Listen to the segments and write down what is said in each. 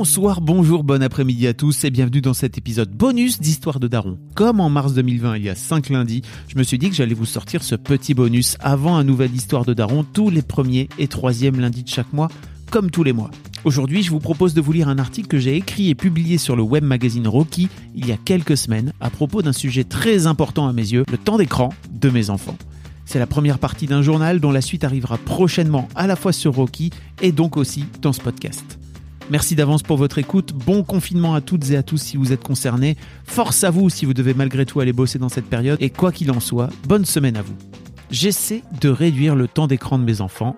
Bonsoir, bonjour, bon après-midi à tous et bienvenue dans cet épisode bonus d'Histoire de Daron. Comme en mars 2020, il y a 5 lundis, je me suis dit que j'allais vous sortir ce petit bonus avant un nouvel Histoire de Daron tous les premiers et troisièmes lundis de chaque mois, comme tous les mois. Aujourd'hui, je vous propose de vous lire un article que j'ai écrit et publié sur le web magazine Rocky il y a quelques semaines à propos d'un sujet très important à mes yeux, le temps d'écran de mes enfants. C'est la première partie d'un journal dont la suite arrivera prochainement à la fois sur Rocky et donc aussi dans ce podcast. Merci d'avance pour votre écoute. Bon confinement à toutes et à tous si vous êtes concernés. Force à vous si vous devez malgré tout aller bosser dans cette période. Et quoi qu'il en soit, bonne semaine à vous. J'essaie de réduire le temps d'écran de mes enfants.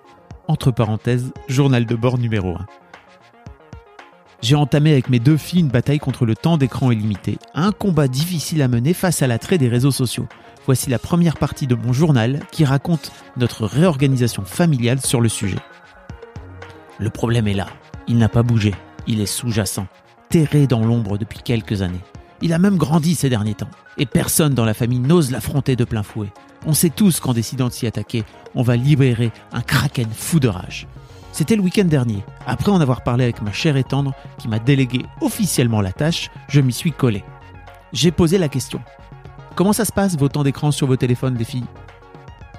Entre parenthèses, journal de bord numéro 1. J'ai entamé avec mes deux filles une bataille contre le temps d'écran illimité. Un combat difficile à mener face à l'attrait des réseaux sociaux. Voici la première partie de mon journal qui raconte notre réorganisation familiale sur le sujet. Le problème est là. Il n'a pas bougé, il est sous-jacent, terré dans l'ombre depuis quelques années. Il a même grandi ces derniers temps, et personne dans la famille n'ose l'affronter de plein fouet. On sait tous qu'en décidant de s'y attaquer, on va libérer un kraken fou de rage. C'était le week-end dernier. Après en avoir parlé avec ma chère et tendre, qui m'a délégué officiellement la tâche, je m'y suis collé. J'ai posé la question. Comment ça se passe vos temps d'écran sur vos téléphones, les filles?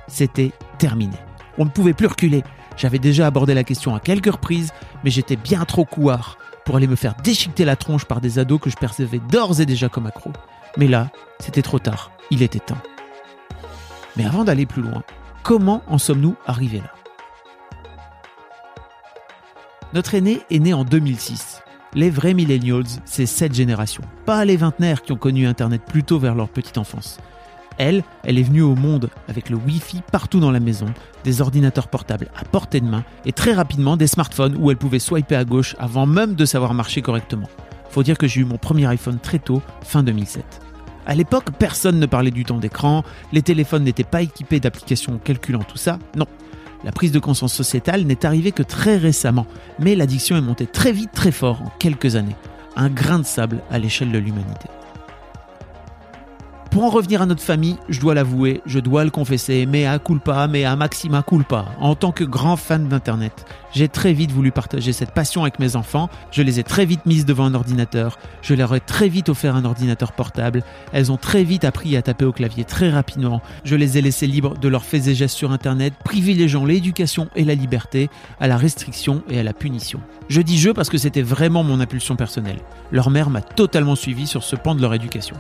C'était terminé. On ne pouvait plus reculer. J'avais déjà abordé la question à quelques reprises, mais j'étais bien trop couard pour aller me faire déchiqueter la tronche par des ados que je percevais d'ores et déjà comme accros. Mais là, c'était trop tard, il était temps. Mais avant d'aller plus loin, comment en sommes-nous arrivés là? Notre aîné est né en 2006. Les vrais millennials, c'est cette génération, pas les vingtenaires qui ont connu Internet plus tôt vers leur petite enfance. Elle, elle est venue au monde avec le Wi-Fi partout dans la maison, des ordinateurs portables à portée de main et très rapidement des smartphones où elle pouvait swiper à gauche avant même de savoir marcher correctement. Faut dire que j'ai eu mon premier iPhone très tôt, fin 2007. À l'époque, personne ne parlait du temps d'écran, les téléphones n'étaient pas équipés d'applications calculant tout ça. Non. La prise de conscience sociétale n'est arrivée que très récemment, mais l'addiction est montée très vite, très fort en quelques années. Un grain de sable à l'échelle de l'humanité. Pour en revenir à notre famille, je dois l'avouer, je dois le confesser, mais à culpa, mais à maxima culpa. En tant que grand fan d'Internet, j'ai très vite voulu partager cette passion avec mes enfants. Je les ai très vite mises devant un ordinateur. Je leur ai très vite offert un ordinateur portable. Elles ont très vite appris à taper au clavier très rapidement. Je les ai laissées libres de leurs faits et gestes sur Internet, privilégiant l'éducation et la liberté à la restriction et à la punition. Je dis je parce que c'était vraiment mon impulsion personnelle. Leur mère m'a totalement suivi sur ce pan de leur éducation.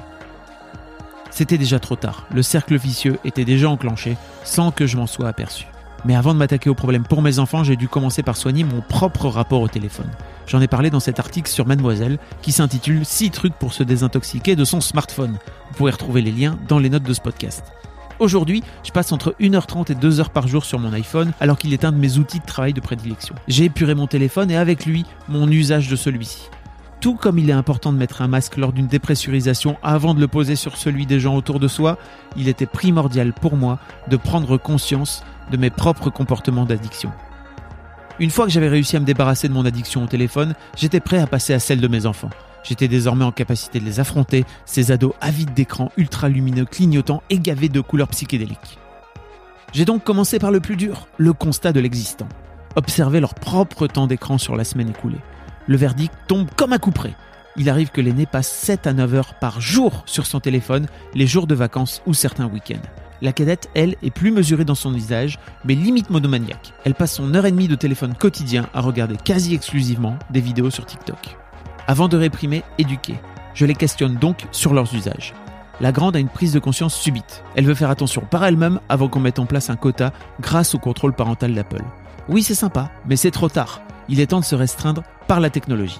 C'était déjà trop tard, le cercle vicieux était déjà enclenché sans que je m'en sois aperçu. Mais avant de m'attaquer au problème pour mes enfants, j'ai dû commencer par soigner mon propre rapport au téléphone. J'en ai parlé dans cet article sur Mademoiselle qui s'intitule 6 trucs pour se désintoxiquer de son smartphone. Vous pouvez retrouver les liens dans les notes de ce podcast. Aujourd'hui, je passe entre 1h30 et 2h par jour sur mon iPhone alors qu'il est un de mes outils de travail de prédilection. J'ai épuré mon téléphone et avec lui, mon usage de celui-ci. Tout comme il est important de mettre un masque lors d'une dépressurisation avant de le poser sur celui des gens autour de soi, il était primordial pour moi de prendre conscience de mes propres comportements d'addiction. Une fois que j'avais réussi à me débarrasser de mon addiction au téléphone, j'étais prêt à passer à celle de mes enfants. J'étais désormais en capacité de les affronter, ces ados avides d'écran ultra lumineux, clignotants et gavés de couleurs psychédéliques. J'ai donc commencé par le plus dur, le constat de l'existant. Observer leur propre temps d'écran sur la semaine écoulée le verdict tombe comme un coup près. Il arrive que l'aîné passe 7 à 9 heures par jour sur son téléphone, les jours de vacances ou certains week-ends. La cadette, elle, est plus mesurée dans son usage, mais limite monomaniaque. Elle passe son heure et demie de téléphone quotidien à regarder quasi exclusivement des vidéos sur TikTok. Avant de réprimer, éduquer. Je les questionne donc sur leurs usages. La grande a une prise de conscience subite. Elle veut faire attention par elle-même avant qu'on mette en place un quota grâce au contrôle parental d'Apple. Oui, c'est sympa, mais c'est trop tard il est temps de se restreindre par la technologie.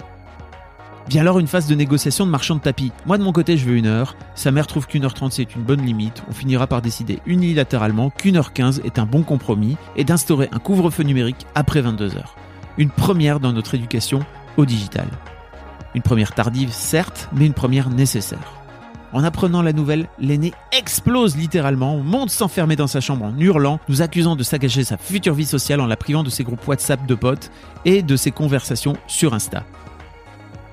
Vient alors une phase de négociation de marchand de tapis. Moi de mon côté je veux une heure, sa mère trouve qu'une heure trente c'est une bonne limite, on finira par décider unilatéralement qu'une heure quinze est un bon compromis et d'instaurer un couvre-feu numérique après 22 heures. Une première dans notre éducation au digital. Une première tardive certes, mais une première nécessaire. En apprenant la nouvelle, l'aîné explose littéralement, monte s'enfermer dans sa chambre en hurlant, nous accusant de saccager sa future vie sociale en la privant de ses groupes WhatsApp de potes et de ses conversations sur Insta.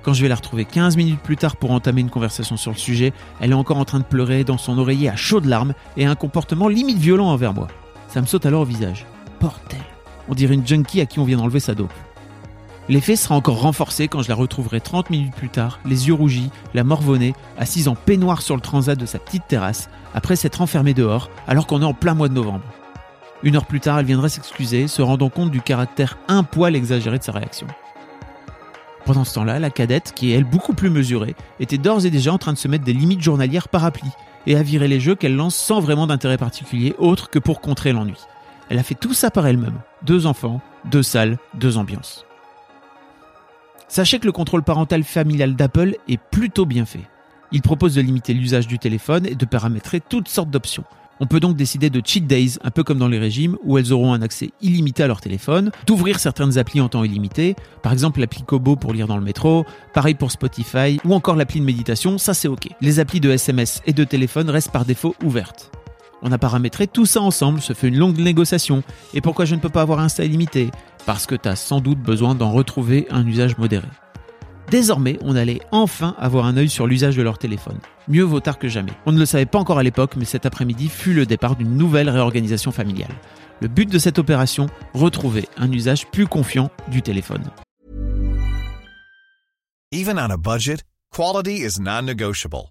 Quand je vais la retrouver 15 minutes plus tard pour entamer une conversation sur le sujet, elle est encore en train de pleurer dans son oreiller à chaudes larmes et a un comportement limite violent envers moi. Ça me saute alors au visage. Portel. On dirait une junkie à qui on vient d'enlever sa dope. L'effet sera encore renforcé quand je la retrouverai 30 minutes plus tard, les yeux rougis, la morvonnée, assise en peignoir sur le transat de sa petite terrasse, après s'être enfermée dehors, alors qu'on est en plein mois de novembre. Une heure plus tard, elle viendrait s'excuser, se rendant compte du caractère un poil exagéré de sa réaction. Pendant ce temps-là, la cadette, qui est elle beaucoup plus mesurée, était d'ores et déjà en train de se mettre des limites journalières par et à virer les jeux qu'elle lance sans vraiment d'intérêt particulier autre que pour contrer l'ennui. Elle a fait tout ça par elle-même. Deux enfants, deux salles, deux ambiances. Sachez que le contrôle parental familial d'Apple est plutôt bien fait. Il propose de limiter l'usage du téléphone et de paramétrer toutes sortes d'options. On peut donc décider de cheat days, un peu comme dans les régimes, où elles auront un accès illimité à leur téléphone, d'ouvrir certaines applis en temps illimité, par exemple l'appli Kobo pour lire dans le métro, pareil pour Spotify, ou encore l'appli de méditation, ça c'est ok. Les applis de SMS et de téléphone restent par défaut ouvertes. On a paramétré tout ça ensemble, se fait une longue négociation. Et pourquoi je ne peux pas avoir un style illimité Parce que tu as sans doute besoin d'en retrouver un usage modéré. Désormais, on allait enfin avoir un œil sur l'usage de leur téléphone. Mieux vaut tard que jamais. On ne le savait pas encore à l'époque, mais cet après-midi fut le départ d'une nouvelle réorganisation familiale. Le but de cette opération, retrouver un usage plus confiant du téléphone. Even on a budget, quality is non-negotiable.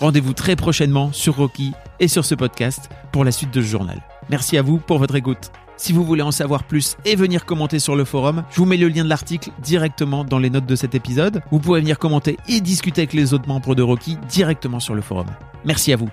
Rendez-vous très prochainement sur Rocky et sur ce podcast pour la suite de ce journal. Merci à vous pour votre écoute. Si vous voulez en savoir plus et venir commenter sur le forum, je vous mets le lien de l'article directement dans les notes de cet épisode. Vous pouvez venir commenter et discuter avec les autres membres de Rocky directement sur le forum. Merci à vous.